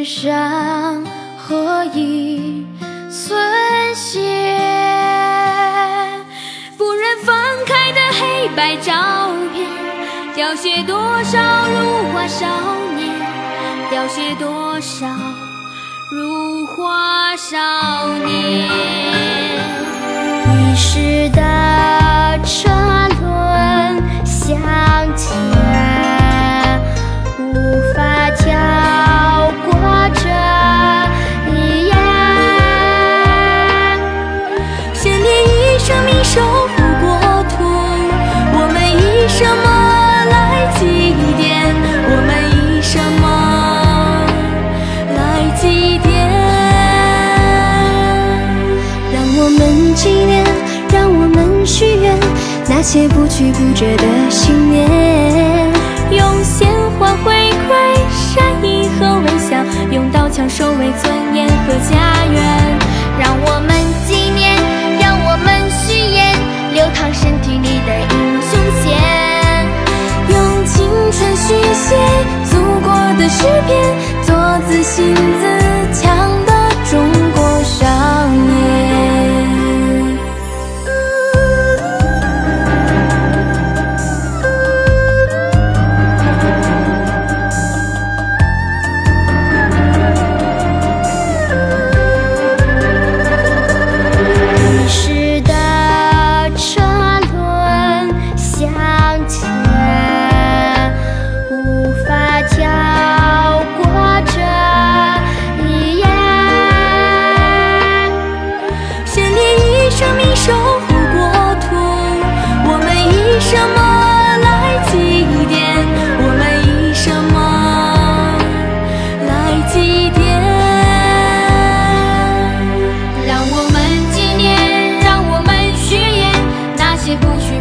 一寸山和一寸血，不忍翻开的黑白照片，凋谢多少如花少年，凋谢多少如花少年，遗失的车纪念，让我们许愿，那些不屈不折的信念，用鲜花回馈善意和微笑，用刀枪守卫尊严和家园。让我们纪念，让我们许愿，流淌身体里的英雄血，用青春续写祖国的诗篇，做自信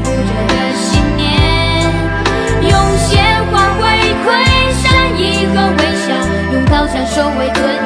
不折的信念，用鲜花回馈善意和微笑，用刀枪守卫尊严。